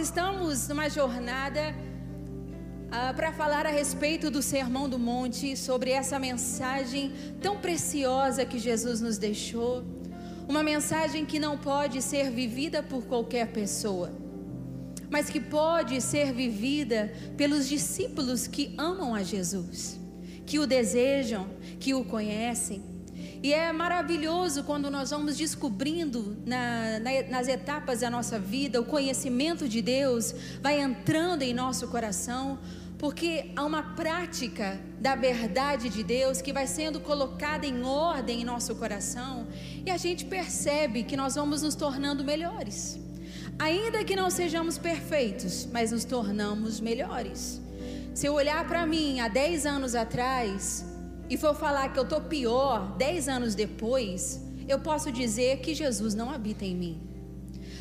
estamos numa jornada ah, para falar a respeito do Sermão do Monte, sobre essa mensagem tão preciosa que Jesus nos deixou. Uma mensagem que não pode ser vivida por qualquer pessoa, mas que pode ser vivida pelos discípulos que amam a Jesus, que o desejam, que o conhecem. E é maravilhoso quando nós vamos descobrindo na, na, nas etapas da nossa vida, o conhecimento de Deus vai entrando em nosso coração, porque há uma prática da verdade de Deus que vai sendo colocada em ordem em nosso coração e a gente percebe que nós vamos nos tornando melhores. Ainda que não sejamos perfeitos, mas nos tornamos melhores. Se eu olhar para mim há 10 anos atrás e for falar que eu estou pior 10 anos depois, eu posso dizer que Jesus não habita em mim.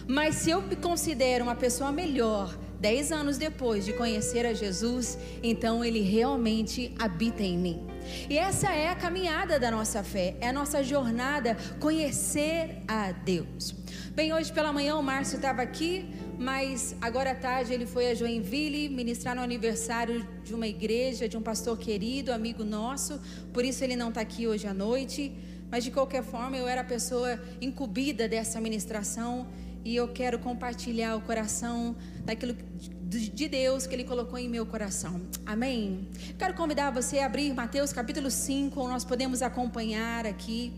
Mas se eu me considero uma pessoa melhor dez anos depois de conhecer a Jesus, então Ele realmente habita em mim. E essa é a caminhada da nossa fé, é a nossa jornada conhecer a Deus. Bem, hoje pela manhã o Márcio estava aqui, mas agora à tarde ele foi a Joinville ministrar no aniversário de uma igreja, de um pastor querido, amigo nosso, por isso ele não está aqui hoje à noite. Mas de qualquer forma, eu era a pessoa incumbida dessa ministração e eu quero compartilhar o coração daquilo de Deus que Ele colocou em meu coração. Amém? Quero convidar você a abrir Mateus capítulo 5, nós podemos acompanhar aqui.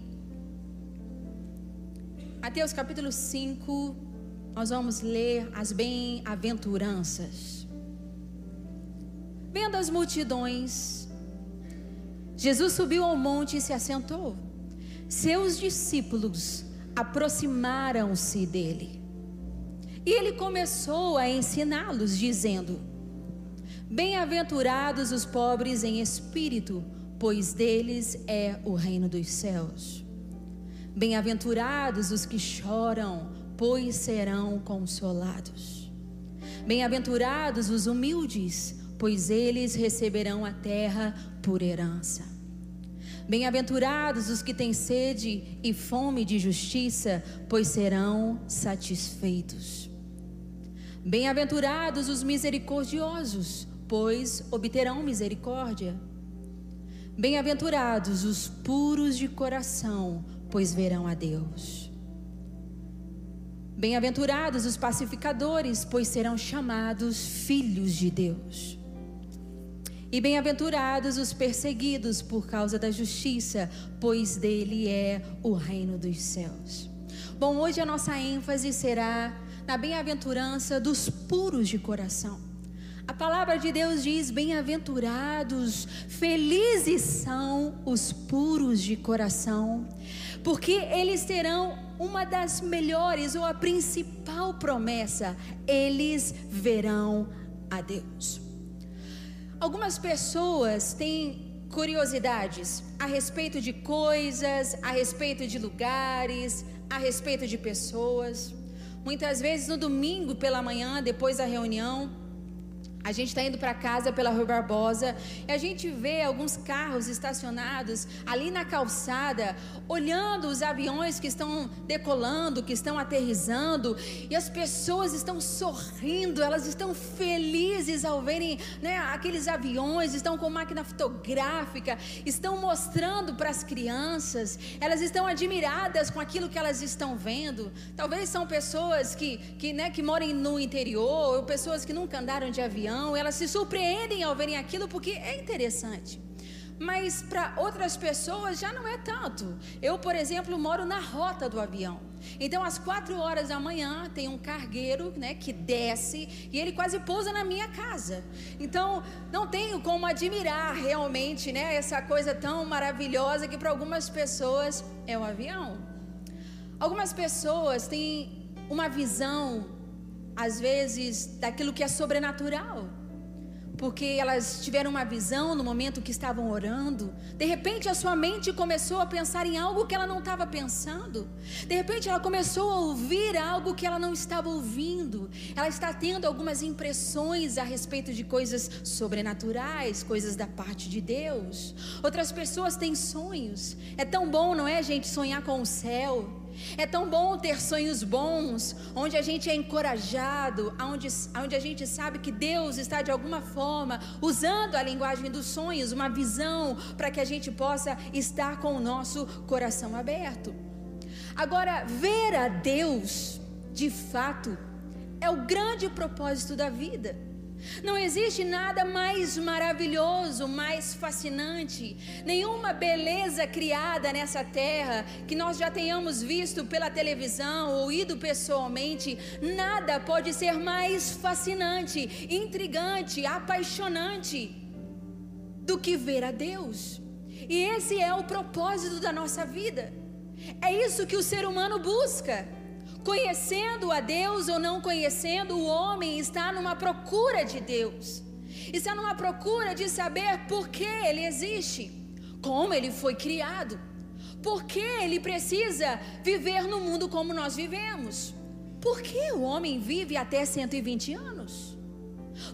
Mateus capítulo 5, nós vamos ler as bem-aventuranças. Vendo as multidões, Jesus subiu ao monte e se assentou. Seus discípulos aproximaram-se dele. E ele começou a ensiná-los, dizendo: Bem-aventurados os pobres em espírito, pois deles é o reino dos céus. Bem-aventurados os que choram, pois serão consolados. Bem-aventurados os humildes, pois eles receberão a terra por herança. Bem-aventurados os que têm sede e fome de justiça, pois serão satisfeitos. Bem-aventurados os misericordiosos, pois obterão misericórdia. Bem-aventurados os puros de coração, pois verão a Deus. Bem-aventurados os pacificadores, pois serão chamados filhos de Deus. E bem-aventurados os perseguidos por causa da justiça, pois dele é o reino dos céus. Bom, hoje a nossa ênfase será na bem-aventurança dos puros de coração. A palavra de Deus diz: bem-aventurados, felizes são os puros de coração, porque eles terão uma das melhores ou a principal promessa: eles verão a Deus. Algumas pessoas têm curiosidades a respeito de coisas, a respeito de lugares, a respeito de pessoas. Muitas vezes no domingo pela manhã, depois da reunião, a gente está indo para casa pela Rua Barbosa e a gente vê alguns carros estacionados ali na calçada, olhando os aviões que estão decolando, que estão aterrizando, e as pessoas estão sorrindo, elas estão felizes ao verem né, aqueles aviões, estão com máquina fotográfica, estão mostrando para as crianças, elas estão admiradas com aquilo que elas estão vendo. Talvez são pessoas que, que, né, que moram no interior, ou pessoas que nunca andaram de avião elas se surpreendem ao verem aquilo porque é interessante. Mas para outras pessoas já não é tanto. Eu, por exemplo, moro na rota do avião. Então, às quatro horas da manhã, tem um cargueiro né, que desce e ele quase pousa na minha casa. Então, não tenho como admirar realmente né, essa coisa tão maravilhosa que para algumas pessoas é o avião. Algumas pessoas têm uma visão às vezes, daquilo que é sobrenatural. Porque elas tiveram uma visão no momento que estavam orando. De repente, a sua mente começou a pensar em algo que ela não estava pensando. De repente, ela começou a ouvir algo que ela não estava ouvindo. Ela está tendo algumas impressões a respeito de coisas sobrenaturais, coisas da parte de Deus. Outras pessoas têm sonhos. É tão bom, não é, gente, sonhar com o céu É tão bom ter sonhos bons, onde a gente é encorajado, onde, onde a gente sabe que Deus está de alguma forma usando a linguagem dos sonhos, uma visão, para que a gente possa estar com o nosso coração aberto. Agora, ver a Deus, de fato, é o grande propósito da vida. Não existe nada mais maravilhoso, mais fascinante, nenhuma beleza criada nessa terra que nós já tenhamos visto pela televisão ou ido pessoalmente, nada pode ser mais fascinante, intrigante, apaixonante do que ver a Deus. E esse é o propósito da nossa vida. É isso que o ser humano busca. Conhecendo a Deus ou não conhecendo, o homem está numa procura de Deus. Está numa procura de saber por que ele existe, como ele foi criado, por que ele precisa viver no mundo como nós vivemos. Por que o homem vive até 120 anos?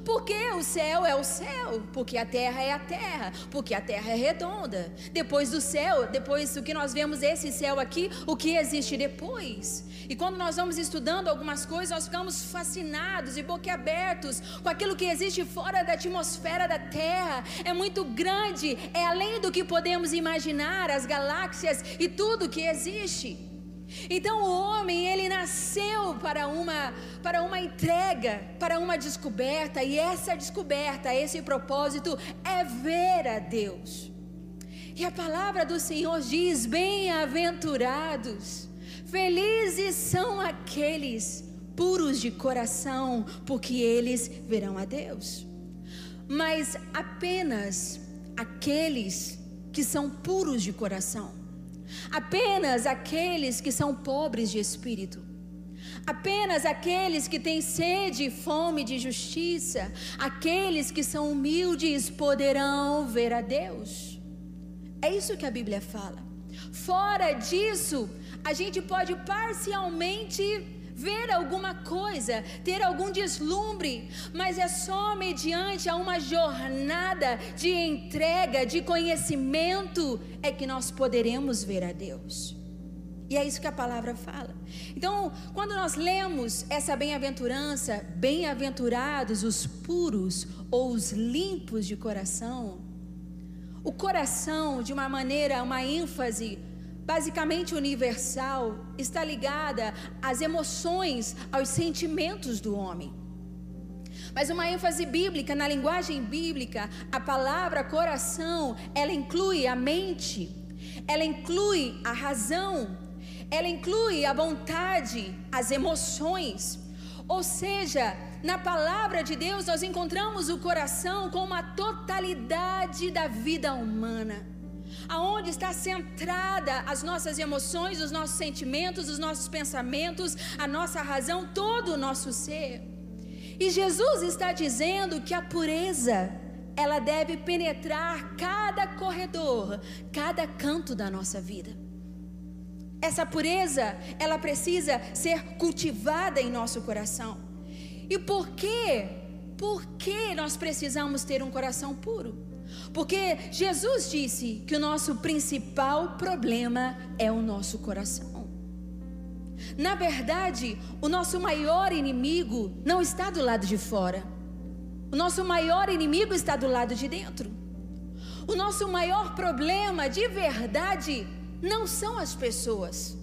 Porque o céu é o céu, porque a terra é a terra, porque a terra é redonda. Depois do céu, depois do que nós vemos esse céu aqui, o que existe depois? E quando nós vamos estudando algumas coisas, nós ficamos fascinados e boquiabertos com aquilo que existe fora da atmosfera da terra. É muito grande, é além do que podemos imaginar, as galáxias e tudo que existe. Então o homem, ele nasceu para uma para uma entrega, para uma descoberta, e essa descoberta, esse propósito é ver a Deus. E a palavra do Senhor diz: "Bem-aventurados, felizes são aqueles puros de coração, porque eles verão a Deus." Mas apenas aqueles que são puros de coração Apenas aqueles que são pobres de espírito. Apenas aqueles que têm sede e fome de justiça, aqueles que são humildes poderão ver a Deus. É isso que a Bíblia fala. Fora disso, a gente pode parcialmente ver alguma coisa, ter algum deslumbre, mas é só mediante a uma jornada de entrega, de conhecimento, é que nós poderemos ver a Deus. E é isso que a palavra fala. Então, quando nós lemos essa bem-aventurança, bem-aventurados os puros ou os limpos de coração, o coração, de uma maneira, uma ênfase basicamente universal, está ligada às emoções, aos sentimentos do homem. Mas uma ênfase bíblica, na linguagem bíblica, a palavra coração, ela inclui a mente, ela inclui a razão, ela inclui a vontade, as emoções. Ou seja, na palavra de Deus nós encontramos o coração como a totalidade da vida humana aonde está centrada as nossas emoções, os nossos sentimentos, os nossos pensamentos, a nossa razão, todo o nosso ser. E Jesus está dizendo que a pureza, ela deve penetrar cada corredor, cada canto da nossa vida. Essa pureza, ela precisa ser cultivada em nosso coração. E por quê? Por que nós precisamos ter um coração puro? Porque Jesus disse que o nosso principal problema é o nosso coração. Na verdade, o nosso maior inimigo não está do lado de fora. O nosso maior inimigo está do lado de dentro. O nosso maior problema de verdade não são as pessoas,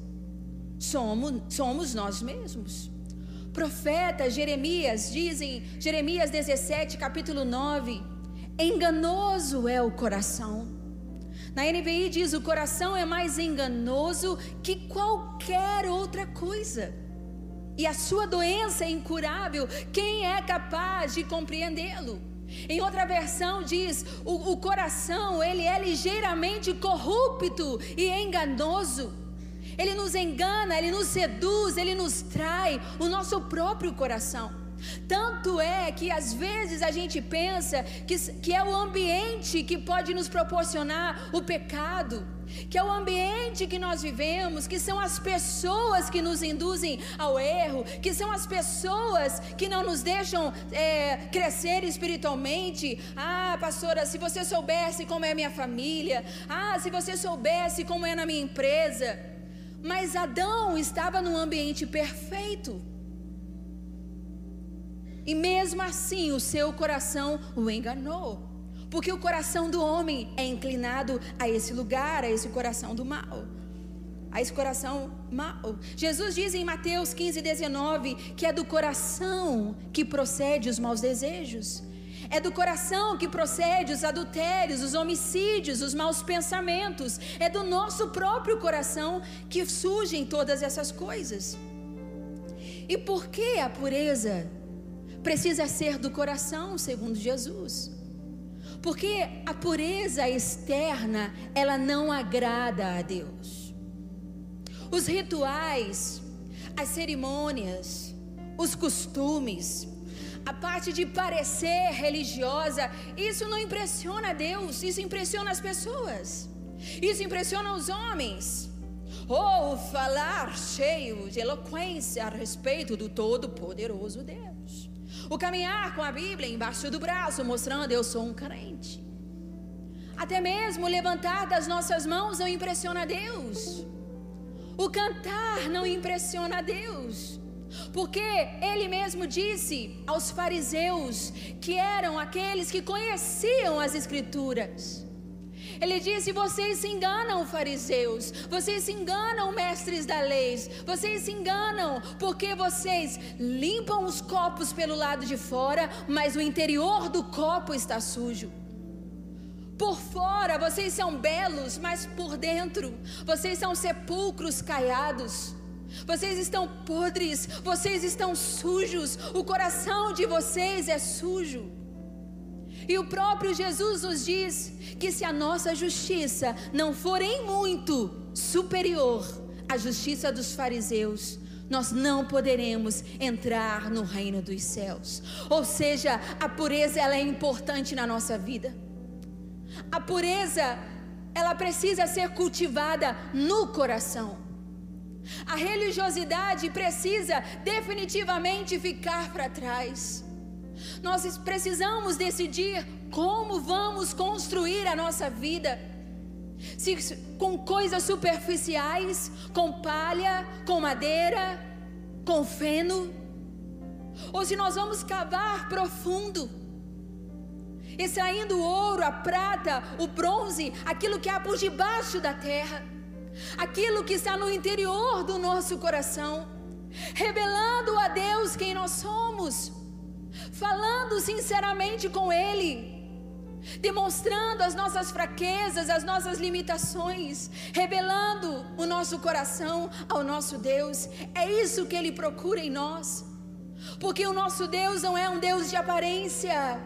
somos, somos nós mesmos. Profeta Jeremias dizem, Jeremias 17, capítulo 9, Enganoso é o coração. Na NVI diz: o coração é mais enganoso que qualquer outra coisa. E a sua doença é incurável. Quem é capaz de compreendê-lo? Em outra versão diz: o, o coração ele é ligeiramente corrupto e enganoso. Ele nos engana, ele nos seduz, ele nos trai o nosso próprio coração. Tanto é que às vezes a gente pensa que, que é o ambiente que pode nos proporcionar o pecado, que é o ambiente que nós vivemos, que são as pessoas que nos induzem ao erro, que são as pessoas que não nos deixam é, crescer espiritualmente. Ah, pastora, se você soubesse como é minha família, ah, se você soubesse como é na minha empresa. Mas Adão estava num ambiente perfeito. E mesmo assim o seu coração o enganou. Porque o coração do homem é inclinado a esse lugar, a esse coração do mal. A esse coração mal. Jesus diz em Mateus 15, 19 que é do coração que procede os maus desejos. É do coração que procede os adultérios, os homicídios, os maus pensamentos. É do nosso próprio coração que surgem todas essas coisas. E por que a pureza precisa ser do coração, segundo Jesus. Porque a pureza externa, ela não agrada a Deus. Os rituais, as cerimônias, os costumes, a parte de parecer religiosa, isso não impressiona a Deus, isso impressiona as pessoas. Isso impressiona os homens. Ou falar cheio de eloquência a respeito do Todo-Poderoso Deus. O caminhar com a Bíblia embaixo do braço, mostrando eu sou um crente. Até mesmo levantar das nossas mãos não impressiona Deus. O cantar não impressiona Deus. Porque ele mesmo disse aos fariseus, que eram aqueles que conheciam as Escrituras, ele disse: Vocês se enganam, fariseus, vocês se enganam, mestres da lei, vocês se enganam, porque vocês limpam os copos pelo lado de fora, mas o interior do copo está sujo. Por fora vocês são belos, mas por dentro vocês são sepulcros caiados. Vocês estão podres, vocês estão sujos, o coração de vocês é sujo. E o próprio Jesus nos diz que se a nossa justiça não for em muito superior à justiça dos fariseus, nós não poderemos entrar no reino dos céus. Ou seja, a pureza ela é importante na nossa vida. A pureza ela precisa ser cultivada no coração. A religiosidade precisa definitivamente ficar para trás. Nós precisamos decidir como vamos construir a nossa vida. Se com coisas superficiais, com palha, com madeira, com feno, ou se nós vamos cavar profundo, extraindo o ouro, a prata, o bronze, aquilo que há por debaixo da terra, aquilo que está no interior do nosso coração, revelando a Deus quem nós somos falando sinceramente com Ele, demonstrando as nossas fraquezas, as nossas limitações, revelando o nosso coração ao nosso Deus. É isso que Ele procura em nós, porque o nosso Deus não é um Deus de aparência,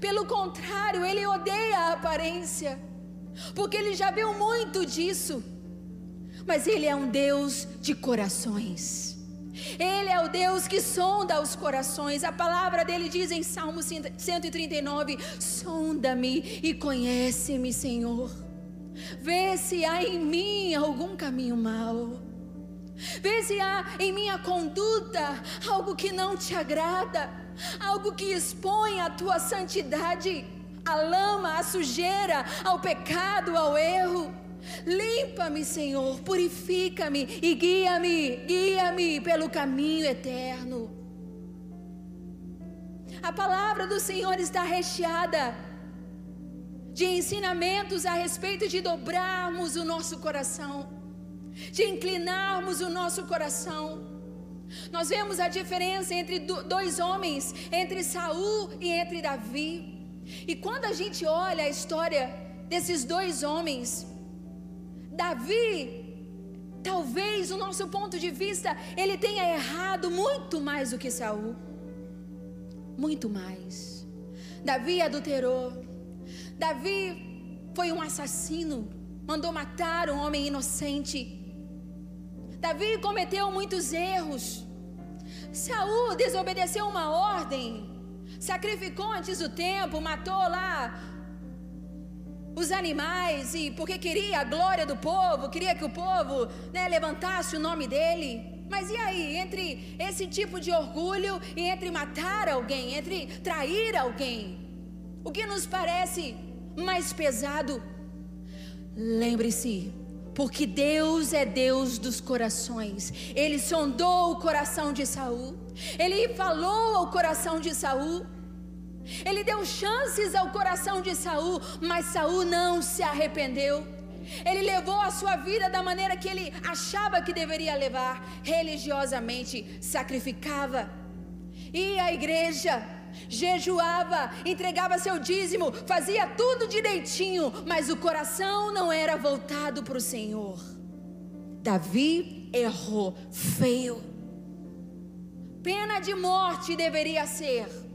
pelo contrário, Ele odeia a aparência, porque Ele já viu muito disso, mas Ele é um Deus de corações. Ele é o Deus que sonda os corações. A palavra dele diz em Salmo 139: Sonda-me e conhece-me, Senhor. Vê se há em mim algum caminho mau. Vê se há em minha conduta algo que não te agrada, algo que expõe a tua santidade, a lama, a sujeira, ao pecado, ao erro. Limpa-me, Senhor, purifica-me e guia-me, guia-me pelo caminho eterno. A palavra do Senhor está recheada de ensinamentos a respeito de dobrarmos o nosso coração, de inclinarmos o nosso coração. Nós vemos a diferença entre dois homens, entre Saul e entre Davi. E quando a gente olha a história desses dois homens, Davi, talvez o nosso ponto de vista, ele tenha errado muito mais do que Saul. Muito mais. Davi adulterou. Davi foi um assassino, mandou matar um homem inocente. Davi cometeu muitos erros. Saul desobedeceu uma ordem, sacrificou antes do tempo, matou lá os animais e porque queria a glória do povo, queria que o povo né, levantasse o nome dele. Mas e aí, entre esse tipo de orgulho e entre matar alguém, entre trair alguém, o que nos parece mais pesado? Lembre-se, porque Deus é Deus dos corações. Ele sondou o coração de Saul. Ele falou ao coração de Saul. Ele deu chances ao coração de Saul, mas Saul não se arrependeu. Ele levou a sua vida da maneira que ele achava que deveria levar, religiosamente, sacrificava. E a igreja jejuava, entregava seu dízimo, fazia tudo direitinho, mas o coração não era voltado para o Senhor. Davi errou feio. Pena de morte deveria ser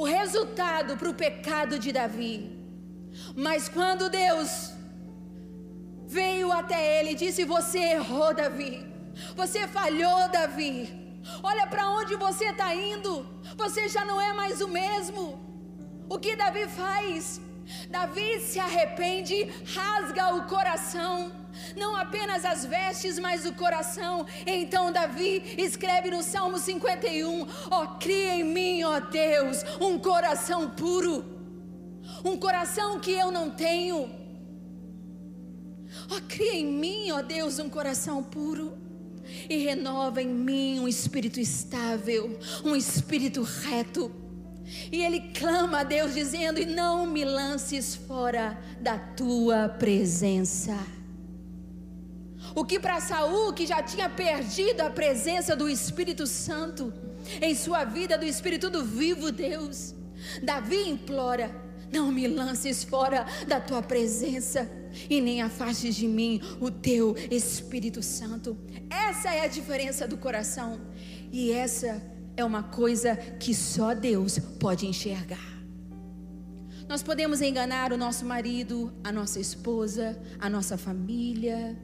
o resultado para o pecado de Davi. Mas quando Deus veio até ele e disse: Você errou, Davi. Você falhou, Davi. Olha para onde você está indo. Você já não é mais o mesmo. O que Davi faz? Davi se arrepende, rasga o coração, não apenas as vestes, mas o coração. Então Davi escreve no Salmo 51: Ó, oh, cria em mim, ó Deus, um coração puro, um coração que eu não tenho. Ó, oh, cria em mim, ó Deus, um coração puro e renova em mim um espírito estável, um espírito reto. E ele clama a Deus dizendo: "E não me lances fora da tua presença". O que para Saul, que já tinha perdido a presença do Espírito Santo em sua vida, do Espírito do vivo Deus, Davi implora: "Não me lances fora da tua presença" e nem afastes de mim o teu Espírito Santo. Essa é a diferença do coração, e essa é uma coisa que só Deus pode enxergar. Nós podemos enganar o nosso marido, a nossa esposa, a nossa família,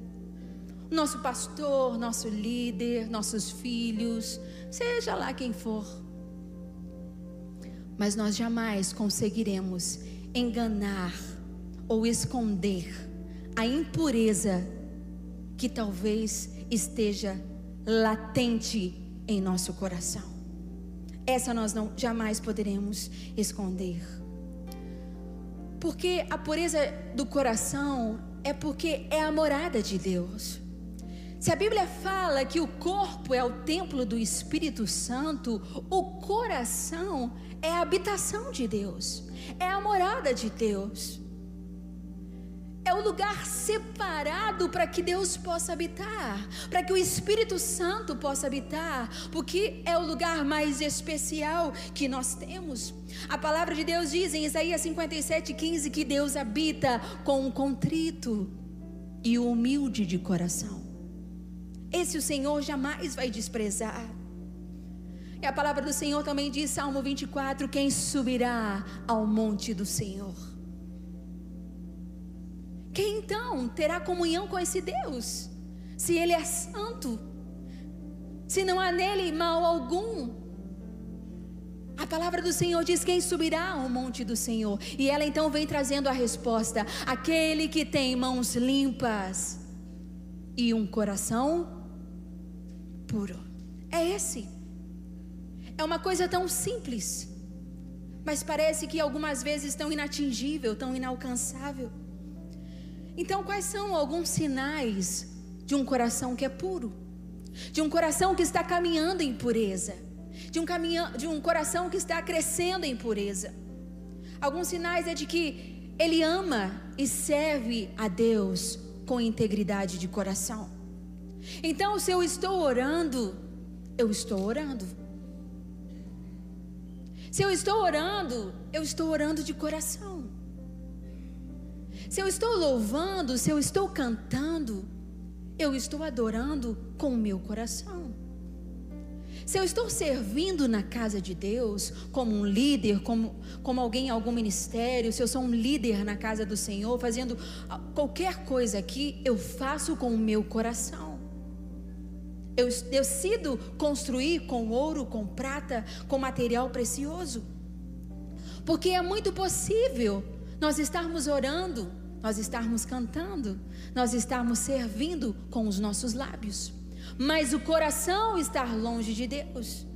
nosso pastor, nosso líder, nossos filhos, seja lá quem for. Mas nós jamais conseguiremos enganar ou esconder a impureza que talvez esteja latente em nosso coração. Essa nós não jamais poderemos esconder. Porque a pureza do coração é porque é a morada de Deus. Se a Bíblia fala que o corpo é o templo do Espírito Santo, o coração é a habitação de Deus, é a morada de Deus é o lugar separado para que Deus possa habitar, para que o Espírito Santo possa habitar, porque é o lugar mais especial que nós temos. A palavra de Deus diz em Isaías 57:15 que Deus habita com um contrito e o humilde de coração. Esse o Senhor jamais vai desprezar. E a palavra do Senhor também diz, Salmo 24: Quem subirá ao monte do Senhor? Quem então terá comunhão com esse Deus? Se ele é santo, se não há nele mal algum. A palavra do Senhor diz: Quem subirá ao monte do Senhor? E ela então vem trazendo a resposta: Aquele que tem mãos limpas e um coração puro. É esse. É uma coisa tão simples, mas parece que algumas vezes tão inatingível, tão inalcançável. Então, quais são alguns sinais de um coração que é puro? De um coração que está caminhando em pureza? De um, caminha, de um coração que está crescendo em pureza? Alguns sinais é de que ele ama e serve a Deus com integridade de coração. Então, se eu estou orando, eu estou orando. Se eu estou orando, eu estou orando de coração. Se eu estou louvando, se eu estou cantando, eu estou adorando com o meu coração. Se eu estou servindo na casa de Deus, como um líder, como, como alguém em algum ministério, se eu sou um líder na casa do Senhor, fazendo qualquer coisa aqui, eu faço com o meu coração. Eu decido construir com ouro, com prata, com material precioso. Porque é muito possível nós estarmos orando nós estarmos cantando, nós estarmos servindo com os nossos lábios, mas o coração estar longe de Deus.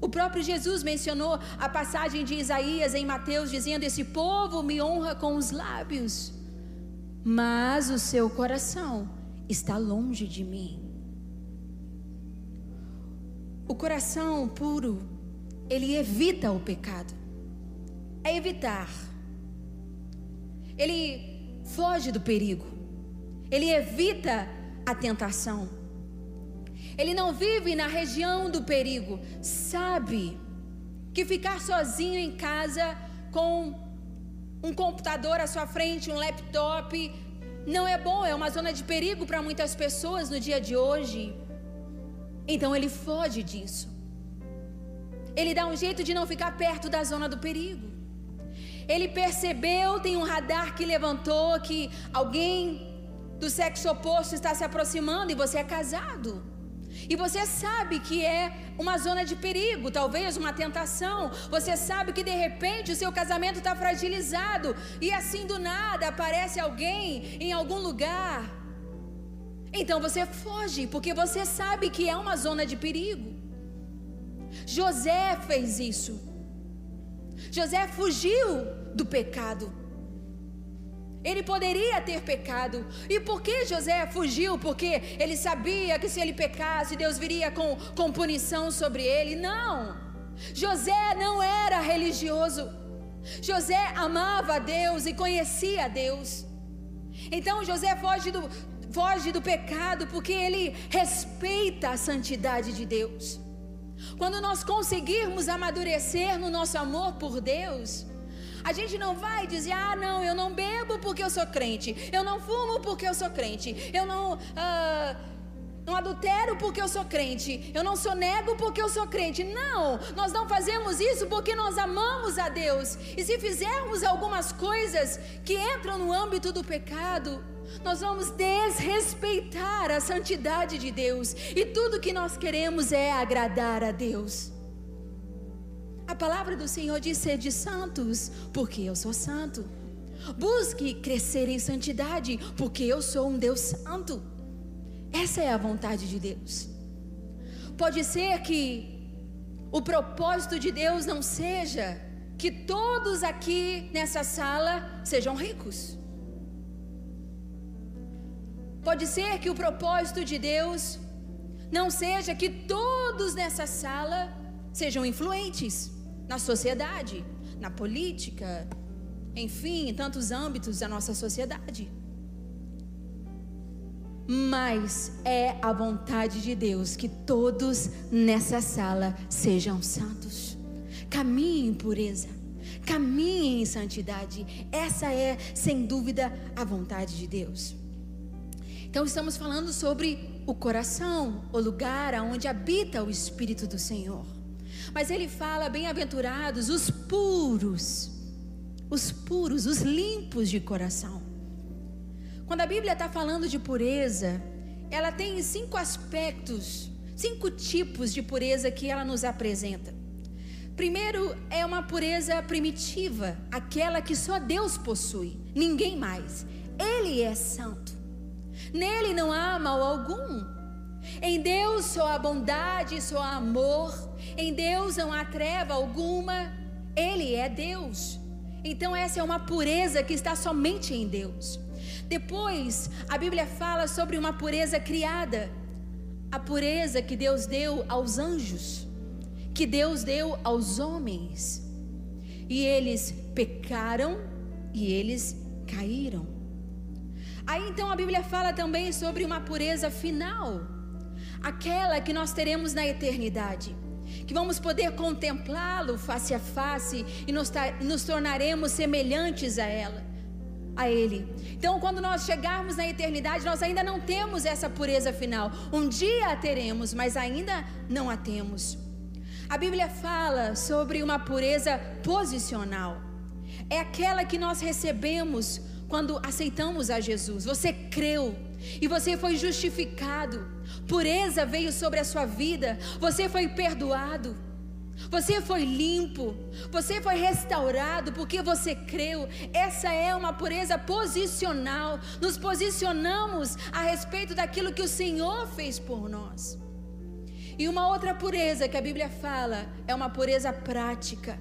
O próprio Jesus mencionou a passagem de Isaías em Mateus, dizendo: Esse povo me honra com os lábios, mas o seu coração está longe de mim. O coração puro, ele evita o pecado. É evitar. Ele foge do perigo. Ele evita a tentação. Ele não vive na região do perigo. Sabe que ficar sozinho em casa com um computador à sua frente, um laptop, não é bom, é uma zona de perigo para muitas pessoas no dia de hoje. Então ele foge disso. Ele dá um jeito de não ficar perto da zona do perigo. Ele percebeu, tem um radar que levantou que alguém do sexo oposto está se aproximando e você é casado. E você sabe que é uma zona de perigo, talvez uma tentação. Você sabe que de repente o seu casamento está fragilizado e assim do nada aparece alguém em algum lugar. Então você foge, porque você sabe que é uma zona de perigo. José fez isso. José fugiu do pecado. Ele poderia ter pecado. E por que José fugiu? Porque ele sabia que se ele pecasse, Deus viria com, com punição sobre ele. Não. José não era religioso. José amava a Deus e conhecia a Deus. Então José foge do, foge do pecado porque ele respeita a santidade de Deus. Quando nós conseguirmos amadurecer no nosso amor por Deus, a gente não vai dizer, ah, não, eu não bebo porque eu sou crente, eu não fumo porque eu sou crente, eu não. Ah, não adultero porque eu sou crente, eu não sou nego porque eu sou crente. Não, nós não fazemos isso porque nós amamos a Deus. E se fizermos algumas coisas que entram no âmbito do pecado, nós vamos desrespeitar a santidade de Deus. E tudo que nós queremos é agradar a Deus. A palavra do Senhor diz: sede santos, porque eu sou santo. Busque crescer em santidade, porque eu sou um Deus santo. Essa é a vontade de Deus. Pode ser que o propósito de Deus não seja que todos aqui nessa sala sejam ricos. Pode ser que o propósito de Deus não seja que todos nessa sala sejam influentes na sociedade, na política, enfim, em tantos âmbitos da nossa sociedade. Mas é a vontade de Deus que todos nessa sala sejam santos. Caminhem em pureza, caminhem em santidade. Essa é, sem dúvida, a vontade de Deus. Então, estamos falando sobre o coração, o lugar onde habita o Espírito do Senhor. Mas ele fala: bem-aventurados os puros, os puros, os limpos de coração. Quando a Bíblia está falando de pureza, ela tem cinco aspectos, cinco tipos de pureza que ela nos apresenta. Primeiro é uma pureza primitiva, aquela que só Deus possui, ninguém mais. Ele é santo. Nele não há mal algum. Em Deus só há bondade, só há amor. Em Deus não há treva alguma. Ele é Deus. Então essa é uma pureza que está somente em Deus. Depois, a Bíblia fala sobre uma pureza criada. A pureza que Deus deu aos anjos, que Deus deu aos homens. E eles pecaram e eles caíram. Aí então a Bíblia fala também sobre uma pureza final, aquela que nós teremos na eternidade, que vamos poder contemplá-lo face a face e nos, nos tornaremos semelhantes a ela, a ele. Então, quando nós chegarmos na eternidade, nós ainda não temos essa pureza final. Um dia a teremos, mas ainda não a temos. A Bíblia fala sobre uma pureza posicional. É aquela que nós recebemos quando aceitamos a Jesus. Você creu e você foi justificado. Pureza veio sobre a sua vida. Você foi perdoado. Você foi limpo, você foi restaurado porque você creu. Essa é uma pureza posicional. Nos posicionamos a respeito daquilo que o Senhor fez por nós. E uma outra pureza que a Bíblia fala é uma pureza prática,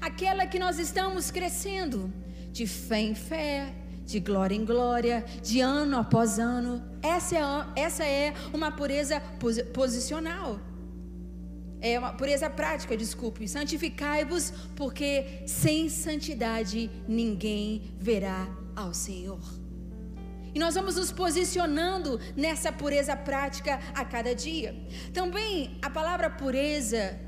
aquela que nós estamos crescendo de fé em fé, de glória em glória, de ano após ano. Essa é, essa é uma pureza posicional. É uma pureza prática, desculpe. Santificai-vos, porque sem santidade ninguém verá ao Senhor. E nós vamos nos posicionando nessa pureza prática a cada dia. Também a palavra pureza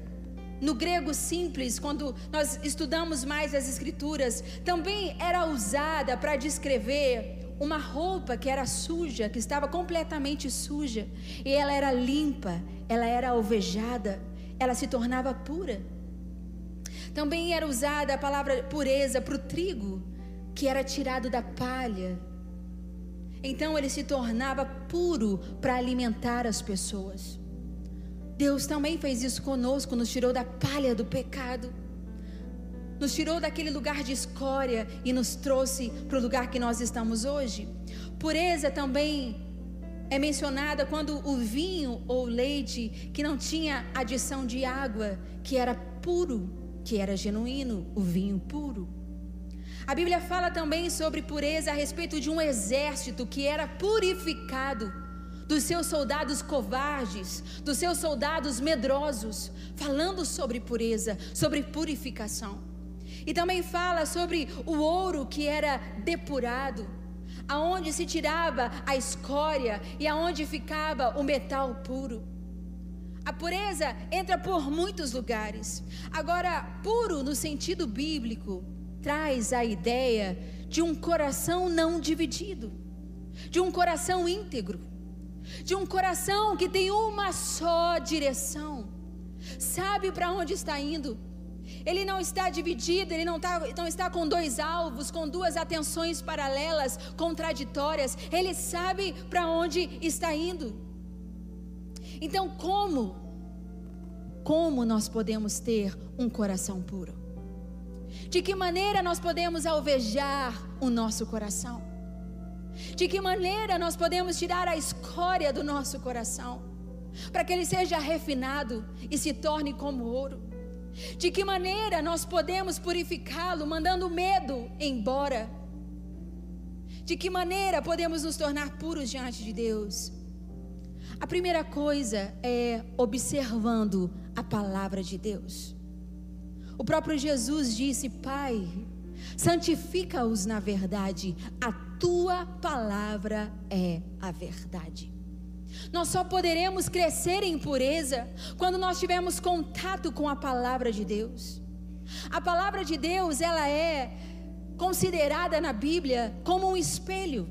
no grego simples, quando nós estudamos mais as escrituras, também era usada para descrever uma roupa que era suja, que estava completamente suja, e ela era limpa, ela era alvejada, ela se tornava pura. Também era usada a palavra pureza para o trigo, que era tirado da palha. Então ele se tornava puro para alimentar as pessoas. Deus também fez isso conosco, nos tirou da palha do pecado, nos tirou daquele lugar de escória e nos trouxe para o lugar que nós estamos hoje. Pureza também é mencionada quando o vinho ou leite que não tinha adição de água, que era puro, que era genuíno, o vinho puro. A Bíblia fala também sobre pureza a respeito de um exército que era purificado dos seus soldados covardes, dos seus soldados medrosos, falando sobre pureza, sobre purificação. E também fala sobre o ouro que era depurado, aonde se tirava a escória e aonde ficava o metal puro. A pureza entra por muitos lugares. Agora, puro no sentido bíblico traz a ideia de um coração não dividido, de um coração íntegro de um coração que tem uma só direção, sabe para onde está indo. Ele não está dividido, ele não, tá, não está com dois alvos, com duas atenções paralelas, contraditórias. Ele sabe para onde está indo. Então, como? Como nós podemos ter um coração puro? De que maneira nós podemos alvejar o nosso coração? De que maneira nós podemos tirar a escória do nosso coração, para que ele seja refinado e se torne como ouro? De que maneira nós podemos purificá-lo, mandando o medo embora? De que maneira podemos nos tornar puros diante de Deus? A primeira coisa é observando a palavra de Deus. O próprio Jesus disse: Pai, santifica-os na verdade, a tua palavra é a verdade. Nós só poderemos crescer em pureza quando nós tivermos contato com a palavra de Deus. A palavra de Deus, ela é considerada na Bíblia como um espelho.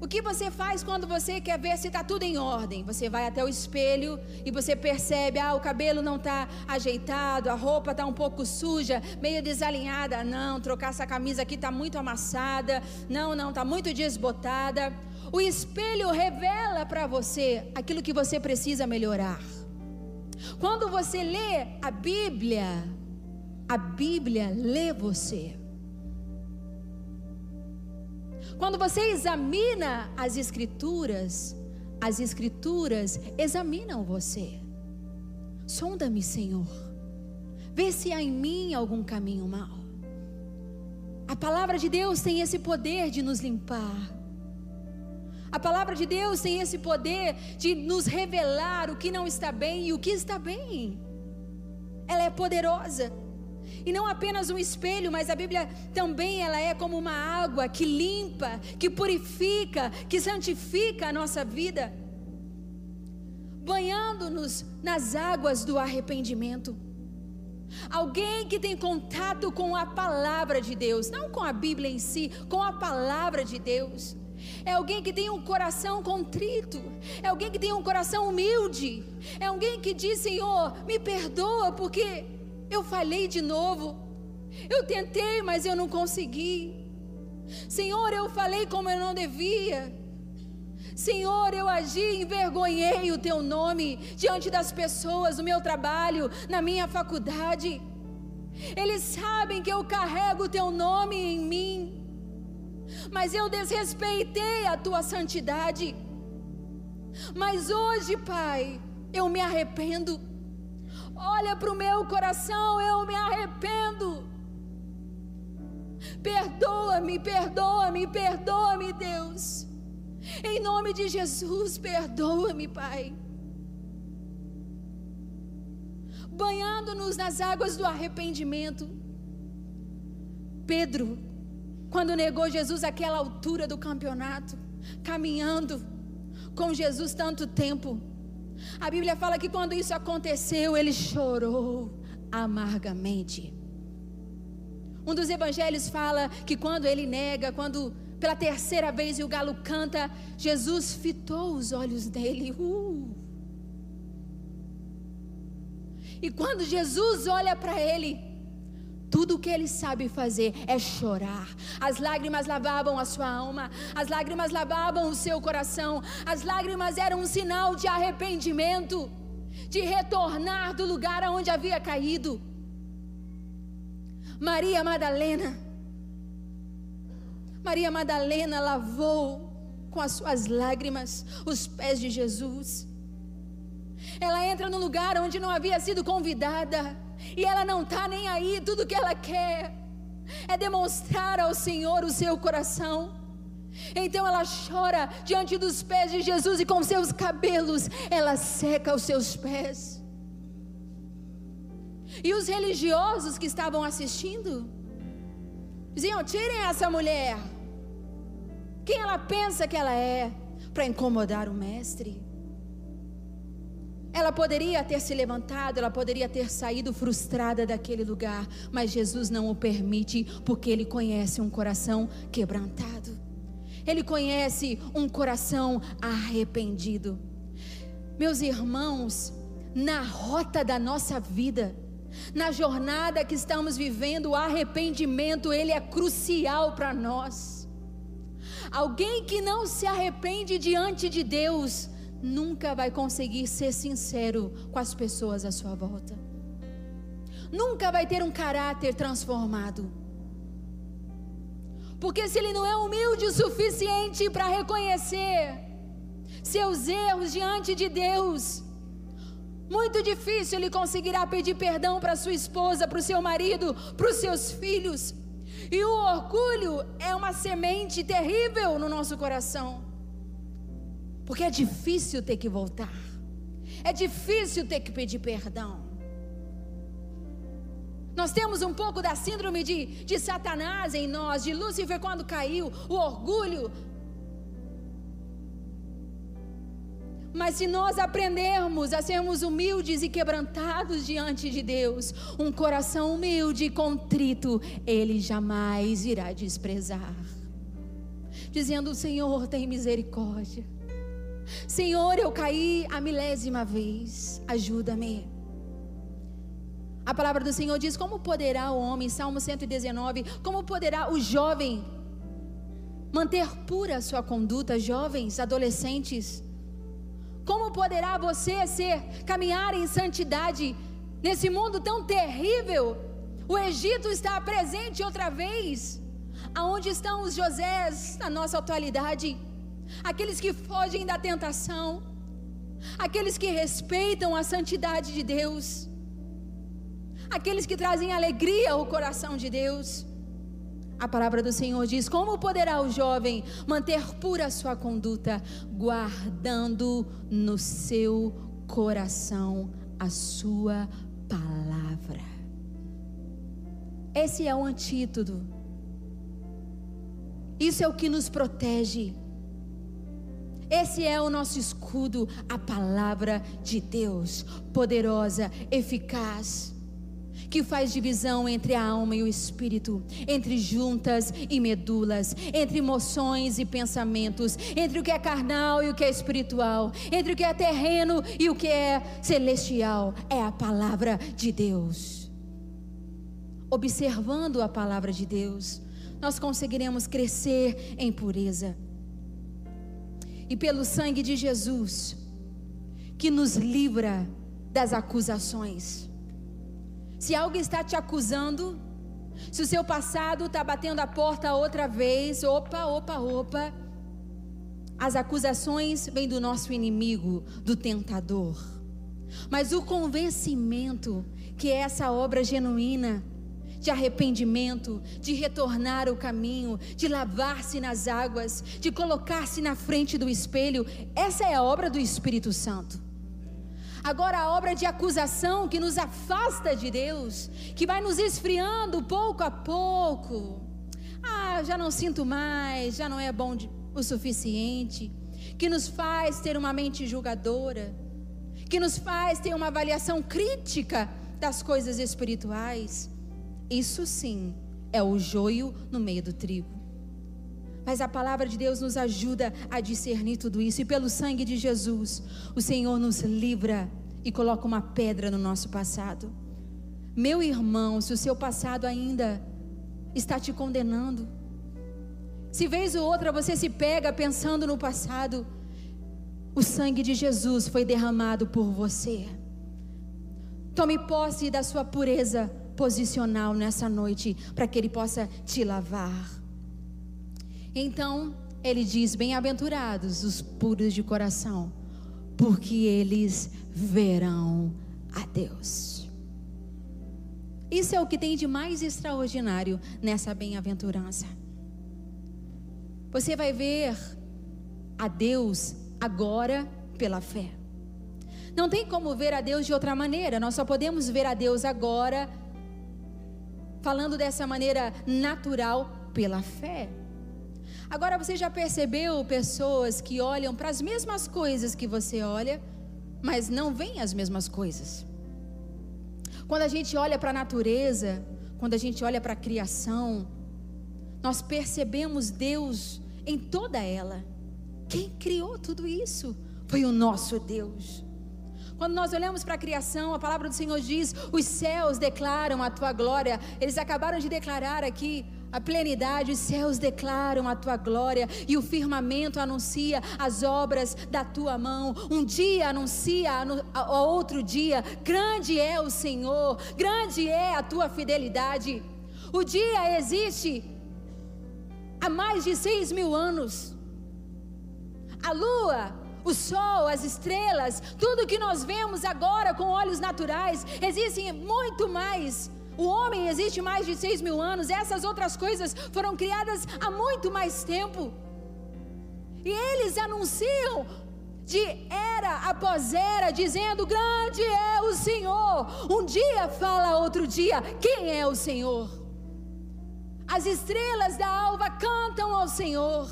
O que você faz quando você quer ver se está tudo em ordem? Você vai até o espelho e você percebe: ah, o cabelo não está ajeitado, a roupa está um pouco suja, meio desalinhada. Não, trocar essa camisa aqui está muito amassada. Não, não, está muito desbotada. O espelho revela para você aquilo que você precisa melhorar. Quando você lê a Bíblia, a Bíblia lê você. Quando você examina as Escrituras, as Escrituras examinam você. Sonda-me, Senhor. Vê se há em mim algum caminho mau. A palavra de Deus tem esse poder de nos limpar. A palavra de Deus tem esse poder de nos revelar o que não está bem e o que está bem. Ela é poderosa. E não apenas um espelho, mas a Bíblia também ela é como uma água que limpa, que purifica, que santifica a nossa vida, banhando-nos nas águas do arrependimento. Alguém que tem contato com a palavra de Deus, não com a Bíblia em si, com a palavra de Deus. É alguém que tem um coração contrito. É alguém que tem um coração humilde. É alguém que diz: Senhor, me perdoa porque eu falhei de novo. Eu tentei, mas eu não consegui. Senhor, eu falei como eu não devia. Senhor, eu agi, envergonhei o teu nome diante das pessoas, no meu trabalho, na minha faculdade. Eles sabem que eu carrego o teu nome em mim, mas eu desrespeitei a tua santidade. Mas hoje, Pai, eu me arrependo. Olha para o meu coração, eu me arrependo. Perdoa-me, perdoa-me, perdoa-me, Deus. Em nome de Jesus, perdoa-me, Pai. Banhando-nos nas águas do arrependimento. Pedro, quando negou Jesus àquela altura do campeonato, caminhando com Jesus tanto tempo, a Bíblia fala que quando isso aconteceu, ele chorou amargamente. Um dos evangelhos fala que quando ele nega, quando pela terceira vez e o galo canta, Jesus fitou os olhos dele. Uh. E quando Jesus olha para ele, tudo o que ele sabe fazer é chorar. As lágrimas lavavam a sua alma, as lágrimas lavavam o seu coração, as lágrimas eram um sinal de arrependimento, de retornar do lugar aonde havia caído. Maria Madalena, Maria Madalena lavou com as suas lágrimas os pés de Jesus. Ela entra no lugar onde não havia sido convidada e ela não está nem aí. Tudo que ela quer é demonstrar ao Senhor o seu coração. Então ela chora diante dos pés de Jesus e com seus cabelos ela seca os seus pés. E os religiosos que estavam assistindo diziam: tirem essa mulher. Quem ela pensa que ela é para incomodar o mestre? Ela poderia ter se levantado, ela poderia ter saído frustrada daquele lugar, mas Jesus não o permite, porque ele conhece um coração quebrantado. Ele conhece um coração arrependido. Meus irmãos, na rota da nossa vida, na jornada que estamos vivendo, o arrependimento, ele é crucial para nós. Alguém que não se arrepende diante de Deus, nunca vai conseguir ser sincero com as pessoas à sua volta. Nunca vai ter um caráter transformado. Porque se ele não é humilde o suficiente para reconhecer seus erros diante de Deus, muito difícil ele conseguirá pedir perdão para sua esposa, para o seu marido, para os seus filhos. E o orgulho é uma semente terrível no nosso coração. Porque é difícil ter que voltar. É difícil ter que pedir perdão. Nós temos um pouco da síndrome de, de Satanás em nós, de Lúcifer quando caiu, o orgulho, Mas se nós aprendermos a sermos humildes e quebrantados diante de Deus, um coração humilde e contrito, Ele jamais irá desprezar. Dizendo: Senhor, tem misericórdia. Senhor, eu caí a milésima vez, ajuda-me. A palavra do Senhor diz: Como poderá o homem, Salmo 119, como poderá o jovem manter pura sua conduta, jovens, adolescentes? Como poderá você ser caminhar em santidade nesse mundo tão terrível? O Egito está presente outra vez. Aonde estão os Josés na nossa atualidade? Aqueles que fogem da tentação, aqueles que respeitam a santidade de Deus, aqueles que trazem alegria ao coração de Deus. A palavra do Senhor diz: Como poderá o jovem manter pura sua conduta, guardando no seu coração a sua palavra? Esse é o antídoto. Isso é o que nos protege. Esse é o nosso escudo, a palavra de Deus, poderosa, eficaz que faz divisão entre a alma e o espírito, entre juntas e medulas, entre emoções e pensamentos, entre o que é carnal e o que é espiritual, entre o que é terreno e o que é celestial. É a palavra de Deus. Observando a palavra de Deus, nós conseguiremos crescer em pureza. E pelo sangue de Jesus, que nos livra das acusações se algo está te acusando, se o seu passado está batendo a porta outra vez, opa, opa, opa. As acusações vêm do nosso inimigo, do tentador. Mas o convencimento que é essa obra genuína de arrependimento, de retornar o caminho, de lavar-se nas águas, de colocar-se na frente do espelho. Essa é a obra do Espírito Santo. Agora, a obra de acusação que nos afasta de Deus, que vai nos esfriando pouco a pouco. Ah, já não sinto mais, já não é bom o suficiente. Que nos faz ter uma mente julgadora, que nos faz ter uma avaliação crítica das coisas espirituais. Isso sim é o joio no meio do trigo. Mas a palavra de Deus nos ajuda a discernir tudo isso, e pelo sangue de Jesus, o Senhor nos livra e coloca uma pedra no nosso passado. Meu irmão, se o seu passado ainda está te condenando, se vez ou outra você se pega pensando no passado, o sangue de Jesus foi derramado por você. Tome posse da sua pureza posicional nessa noite, para que Ele possa te lavar. Então, ele diz: Bem-aventurados os puros de coração, porque eles verão a Deus. Isso é o que tem de mais extraordinário nessa bem-aventurança. Você vai ver a Deus agora pela fé. Não tem como ver a Deus de outra maneira, nós só podemos ver a Deus agora, falando dessa maneira natural, pela fé. Agora você já percebeu pessoas que olham para as mesmas coisas que você olha, mas não veem as mesmas coisas? Quando a gente olha para a natureza, quando a gente olha para a criação, nós percebemos Deus em toda ela. Quem criou tudo isso? Foi o nosso Deus. Quando nós olhamos para a criação, a palavra do Senhor diz: os céus declaram a tua glória. Eles acabaram de declarar aqui a plenidade, os céus declaram a tua glória e o firmamento anuncia as obras da tua mão. Um dia anuncia ao outro dia: grande é o Senhor, grande é a tua fidelidade. O dia existe há mais de seis mil anos. A lua, o sol, as estrelas, tudo que nós vemos agora com olhos naturais, existem muito mais o homem existe mais de seis mil anos, essas outras coisas foram criadas há muito mais tempo. E eles anunciam de era após era, dizendo: Grande é o Senhor. Um dia fala outro dia: Quem é o Senhor? As estrelas da alva cantam ao Senhor.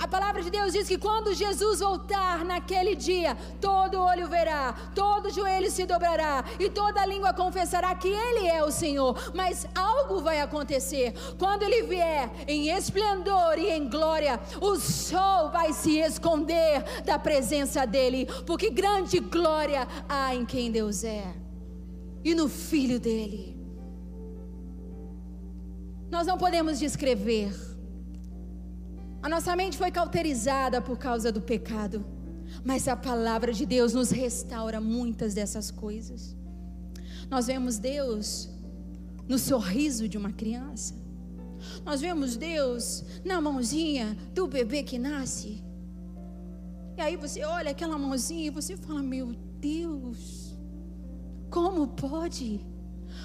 A palavra de Deus diz que quando Jesus voltar naquele dia, todo olho verá, todo joelho se dobrará e toda língua confessará que Ele é o Senhor. Mas algo vai acontecer. Quando Ele vier em esplendor e em glória, o sol vai se esconder da presença dEle, porque grande glória há em quem Deus é e no Filho dEle. Nós não podemos descrever a nossa mente foi cauterizada por causa do pecado, mas a palavra de Deus nos restaura muitas dessas coisas. Nós vemos Deus no sorriso de uma criança. Nós vemos Deus na mãozinha do bebê que nasce. E aí você olha aquela mãozinha e você fala: Meu Deus, como pode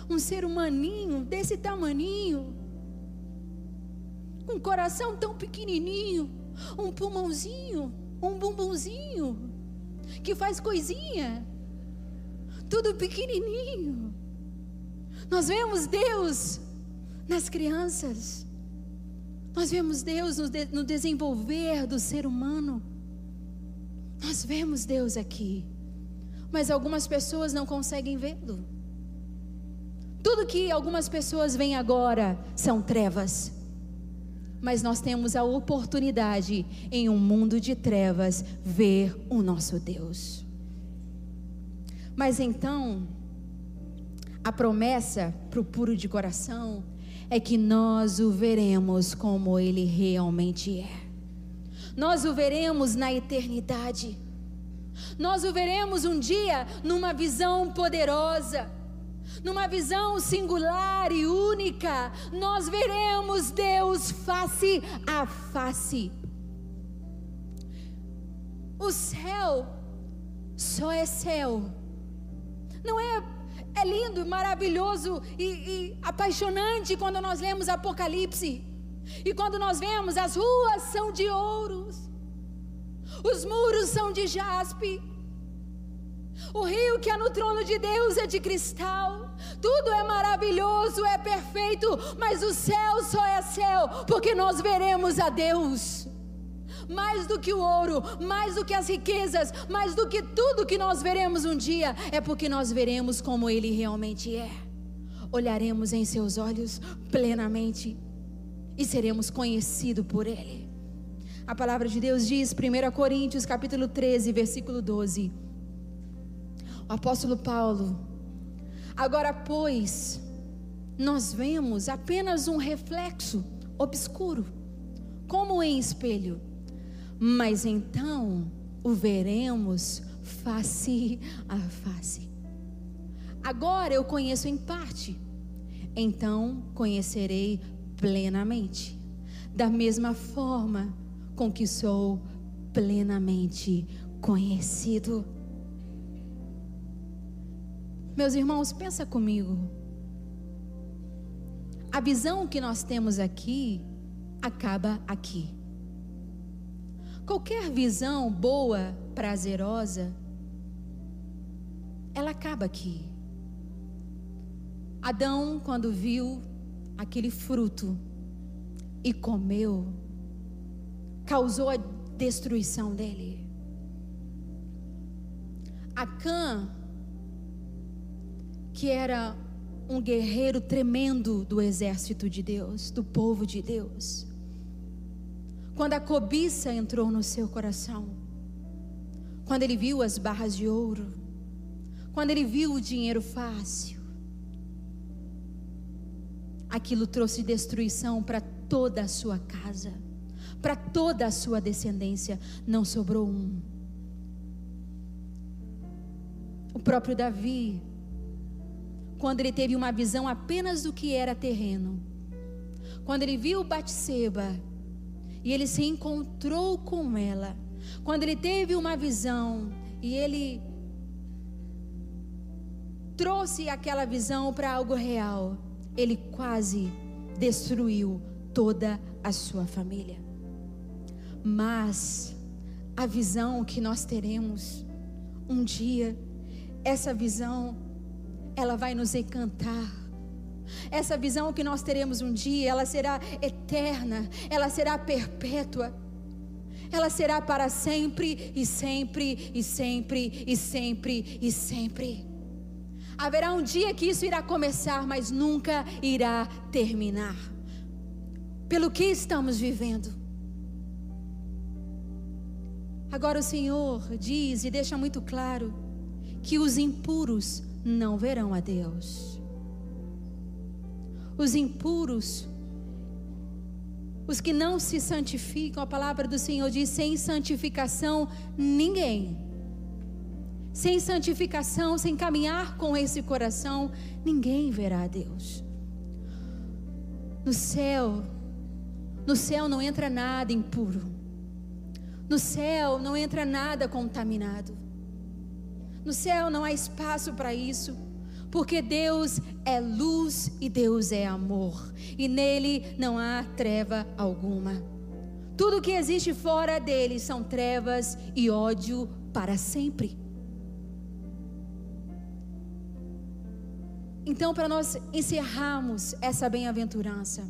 um ser humaninho desse tamaninho um coração tão pequenininho, um pulmãozinho, um bumbumzinho, que faz coisinha, tudo pequenininho. Nós vemos Deus nas crianças, nós vemos Deus no, de, no desenvolver do ser humano, nós vemos Deus aqui, mas algumas pessoas não conseguem vê-lo. Tudo que algumas pessoas veem agora são trevas mas nós temos a oportunidade em um mundo de trevas ver o nosso Deus. Mas então, a promessa para o puro de coração é que nós o veremos como ele realmente é. Nós o veremos na eternidade. Nós o veremos um dia numa visão poderosa numa visão singular e única, nós veremos Deus face a face. O céu só é céu, não é É lindo, maravilhoso e, e apaixonante quando nós lemos Apocalipse. E quando nós vemos as ruas são de ouros, os muros são de jaspe, o rio que há no trono de Deus é de cristal. Tudo é maravilhoso, é perfeito, mas o céu só é céu porque nós veremos a Deus mais do que o ouro, mais do que as riquezas, mais do que tudo que nós veremos um dia, é porque nós veremos como Ele realmente é. Olharemos em seus olhos plenamente e seremos conhecidos por Ele. A palavra de Deus diz, 1 Coríntios capítulo 13, versículo 12. O apóstolo Paulo, agora pois, nós vemos apenas um reflexo obscuro, como em espelho mas então o veremos face a face. Agora eu conheço em parte, então conhecerei plenamente, da mesma forma com que sou plenamente conhecido. Meus irmãos, pensa comigo. A visão que nós temos aqui acaba aqui. Qualquer visão boa, prazerosa, ela acaba aqui. Adão, quando viu aquele fruto e comeu, causou a destruição dele. Acã, que era um guerreiro tremendo do exército de Deus, do povo de Deus, quando a cobiça entrou no seu coração, quando ele viu as barras de ouro, quando ele viu o dinheiro fácil, aquilo trouxe destruição para toda a sua casa, para toda a sua descendência, não sobrou um. O próprio Davi, quando ele teve uma visão apenas do que era terreno, quando ele viu Batseba, e ele se encontrou com ela. Quando ele teve uma visão e ele trouxe aquela visão para algo real, ele quase destruiu toda a sua família. Mas a visão que nós teremos um dia, essa visão, ela vai nos encantar essa visão que nós teremos um dia, ela será eterna, ela será perpétua. Ela será para sempre e sempre e sempre e sempre e sempre. Haverá um dia que isso irá começar, mas nunca irá terminar. Pelo que estamos vivendo. Agora o Senhor diz e deixa muito claro que os impuros não verão a Deus os impuros, os que não se santificam, a palavra do Senhor diz: sem santificação, ninguém. Sem santificação, sem caminhar com esse coração, ninguém verá a Deus. No céu, no céu não entra nada impuro. No céu não entra nada contaminado. No céu não há espaço para isso porque Deus é luz e Deus é amor, e nele não há treva alguma. Tudo que existe fora dele são trevas e ódio para sempre. Então, para nós encerrarmos essa bem-aventurança,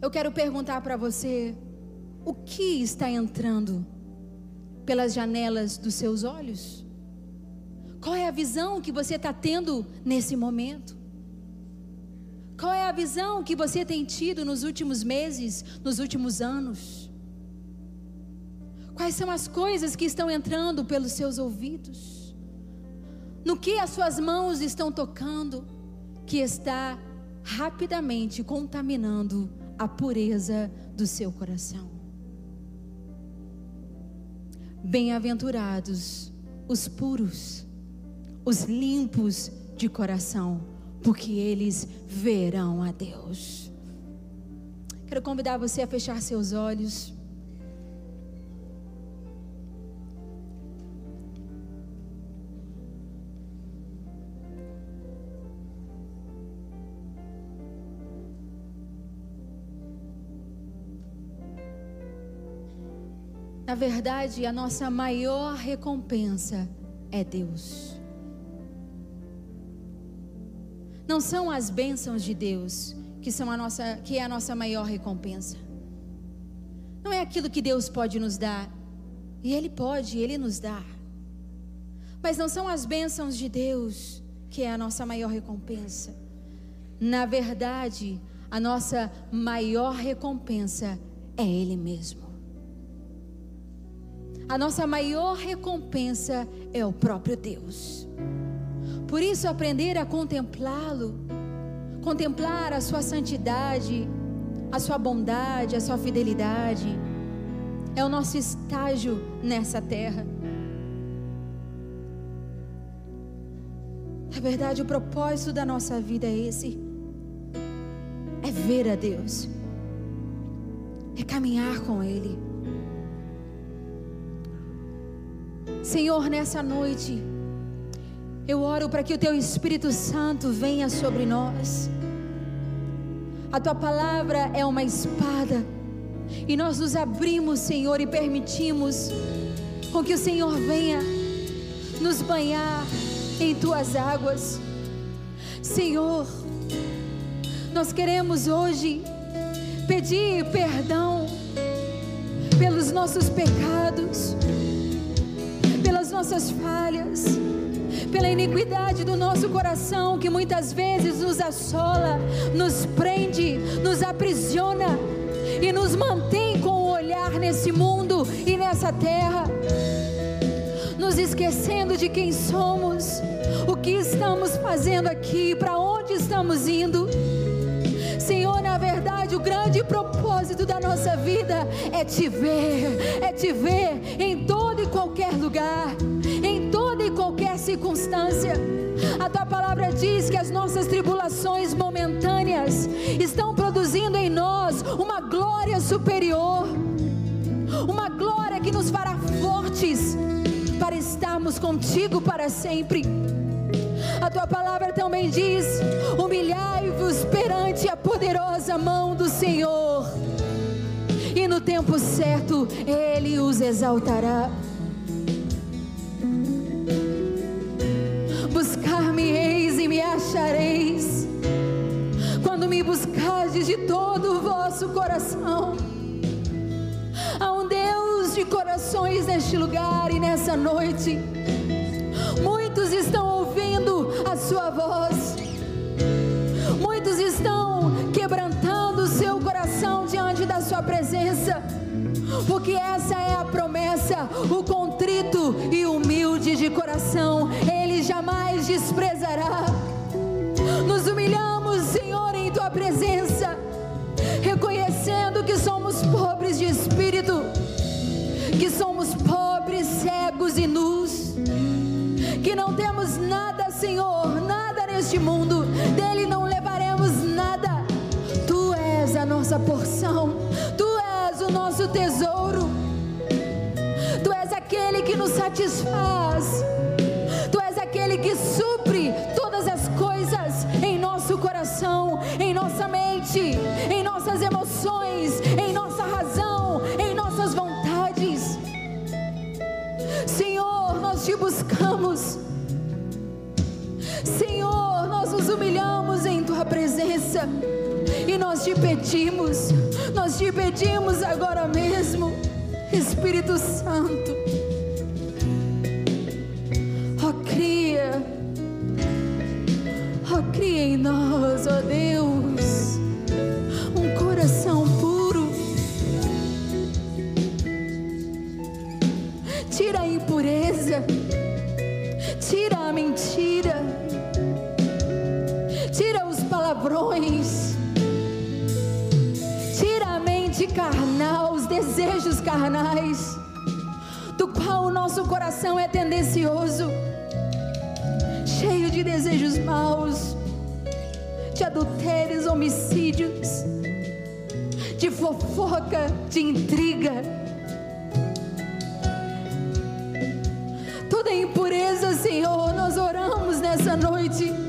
eu quero perguntar para você: o que está entrando pelas janelas dos seus olhos? Qual é a visão que você está tendo nesse momento? Qual é a visão que você tem tido nos últimos meses, nos últimos anos? Quais são as coisas que estão entrando pelos seus ouvidos? No que as suas mãos estão tocando, que está rapidamente contaminando a pureza do seu coração? Bem-aventurados os puros os limpos de coração, porque eles verão a Deus. Quero convidar você a fechar seus olhos. Na verdade, a nossa maior recompensa é Deus. Não são as bênçãos de Deus que são a nossa, que é a nossa maior recompensa. Não é aquilo que Deus pode nos dar, e Ele pode, Ele nos dá. Mas não são as bênçãos de Deus que é a nossa maior recompensa. Na verdade, a nossa maior recompensa é Ele mesmo. A nossa maior recompensa é o próprio Deus. Por isso, aprender a contemplá-lo, contemplar a sua santidade, a sua bondade, a sua fidelidade, é o nosso estágio nessa terra. Na verdade, o propósito da nossa vida é esse: é ver a Deus, é caminhar com Ele. Senhor, nessa noite, eu oro para que o Teu Espírito Santo venha sobre nós. A Tua palavra é uma espada, e nós nos abrimos, Senhor, e permitimos com que o Senhor venha nos banhar em tuas águas. Senhor, nós queremos hoje pedir perdão pelos nossos pecados, nossas falhas, pela iniquidade do nosso coração que muitas vezes nos assola, nos prende, nos aprisiona e nos mantém com o olhar nesse mundo e nessa terra nos esquecendo de quem somos, o que estamos fazendo aqui, para onde estamos indo. Grande propósito da nossa vida é te ver, é te ver em todo e qualquer lugar, em toda e qualquer circunstância. A tua palavra diz que as nossas tribulações momentâneas estão produzindo em nós uma glória superior, uma glória que nos fará fortes para estarmos contigo para sempre. A tua palavra também diz: humilhai-vos perante a poderosa mão do Senhor, e no tempo certo Ele os exaltará. Buscar-me-eis e me achareis, quando me buscardes de todo o vosso coração de corações neste lugar e nessa noite. Muitos estão ouvindo a sua voz. Presença. Porque essa é a promessa, o contrito e humilde de coração, ele jamais desprezará. Nos humilhamos, Senhor, em tua presença, reconhecendo que somos pobres de espírito que somos pobres, cegos e nus, que não temos nada, Senhor, nada neste mundo, dele não levaremos nada. Tu és a nossa porção, nosso tesouro, tu és aquele que nos satisfaz, tu és aquele que supre todas as coisas em nosso coração, em nossa mente, em nossas emoções, em nossa razão, em nossas vontades. Senhor, nós te buscamos. Senhor, nós nos humilhamos em tua presença e nós te pedimos, nós te pedimos agora mesmo, Espírito Santo, ó oh, cria, ó oh, cria em nós, ó oh, Deus, um coração puro. Tira a impureza, tira a mentira, tira os palavrões, carnal, os desejos carnais, do qual o nosso coração é tendencioso, cheio de desejos maus, de adultérios, homicídios, de fofoca, de intriga toda impureza, Senhor, nós oramos nessa noite.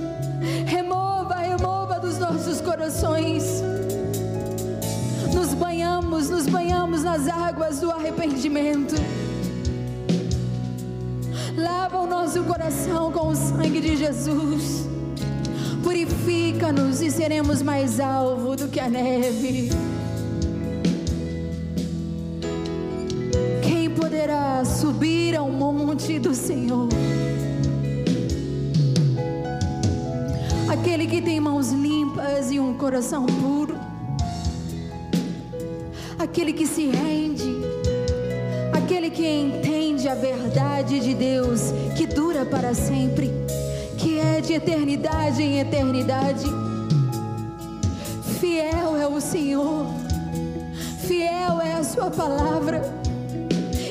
Águas arrependimento. Lava o nosso coração com o sangue de Jesus. Purifica-nos e seremos mais alvo do que a neve. Quem poderá subir ao monte do Senhor? Aquele que tem mãos limpas e um coração puro. Aquele que se rende. Para sempre que é de eternidade em eternidade. Fiel é o Senhor, fiel é a Sua palavra.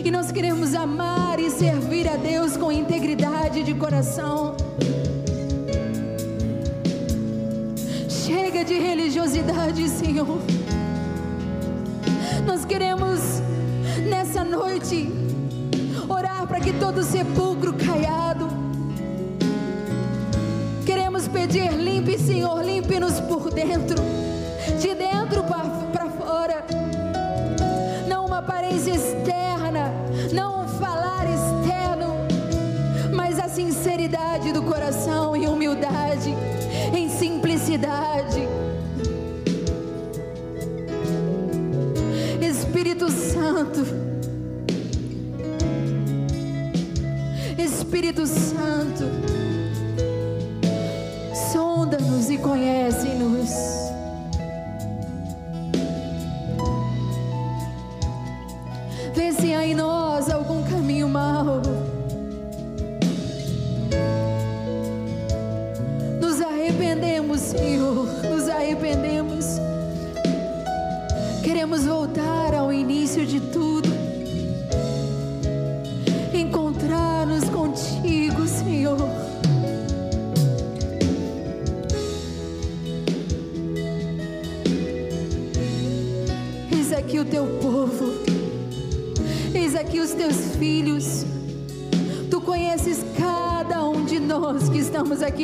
E nós queremos amar e servir a Deus com integridade de coração. Chega de religiosidade, Senhor. Nós queremos nessa noite orar para que todo sepulcro caiado pedir: limpe, Senhor, limpe-nos por dentro, de dentro para fora. Não uma aparência externa, não um falar externo, mas a sinceridade do coração e humildade, em simplicidade. Espírito Santo, Espírito Santo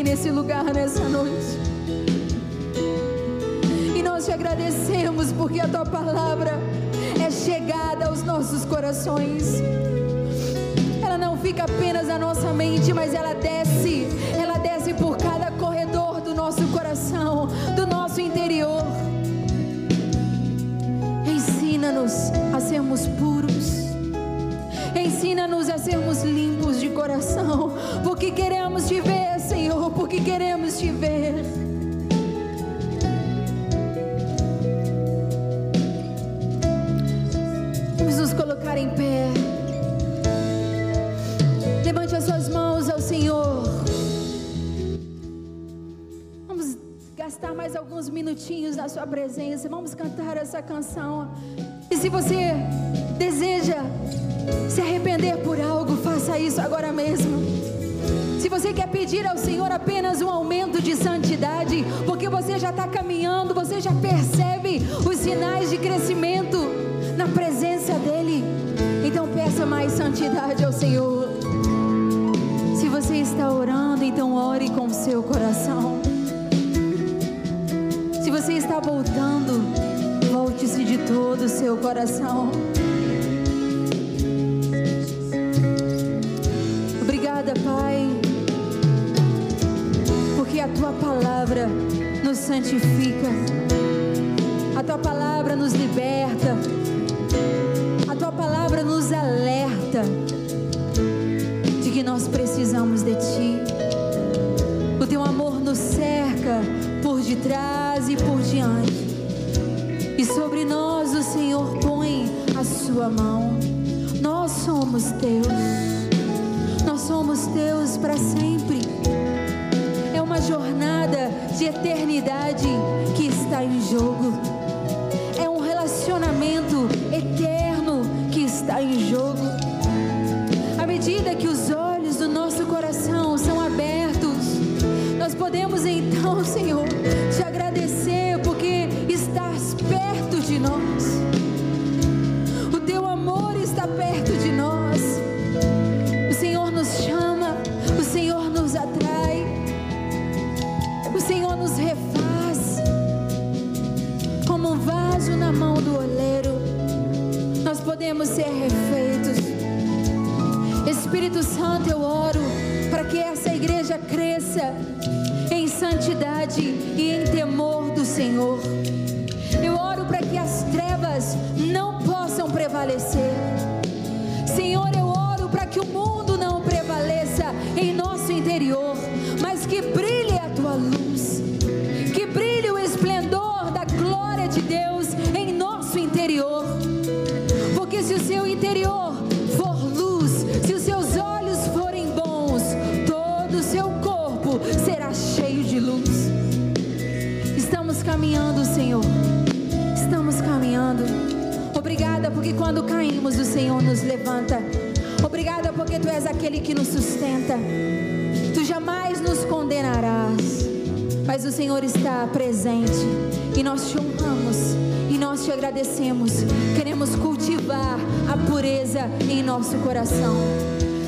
aqui nesse lugar nessa noite. E nós te agradecemos porque a tua palavra é chegada aos nossos corações. Ela não fica apenas na nossa mente, mas ela desce, ela desce por cada corredor do nosso coração, do nosso interior Ensina-nos a sermos puros. Ensina-nos a sermos limpos de coração, porque queremos te ver, Queremos te ver. Vamos nos colocar em pé. Levante as suas mãos ao Senhor. Vamos gastar mais alguns minutinhos na Sua presença. Vamos cantar essa canção. E se você deseja se arrepender por algo, faça isso agora mesmo. Você quer pedir ao Senhor apenas um aumento de santidade, porque você já está caminhando, você já percebe os sinais de crescimento na presença dEle, então peça mais santidade ao Senhor. Se você está orando, então ore com o seu coração. Se você está voltando, volte-se de todo o seu coração. Obrigada, Pai, a tua palavra nos santifica, a tua palavra nos liberta, a tua palavra nos alerta de que nós precisamos de ti. O teu amor nos cerca por detrás e por diante e sobre nós o Senhor põe a sua mão. Nós somos teus, nós somos teus para sempre. Jornada de eternidade que está em jogo. Santidade e em temor do Senhor. Levanta. Obrigada porque tu és aquele que nos sustenta. Tu jamais nos condenarás. Mas o Senhor está presente e nós te honramos e nós te agradecemos. Queremos cultivar a pureza em nosso coração.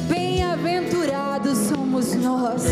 Bem-aventurados somos nós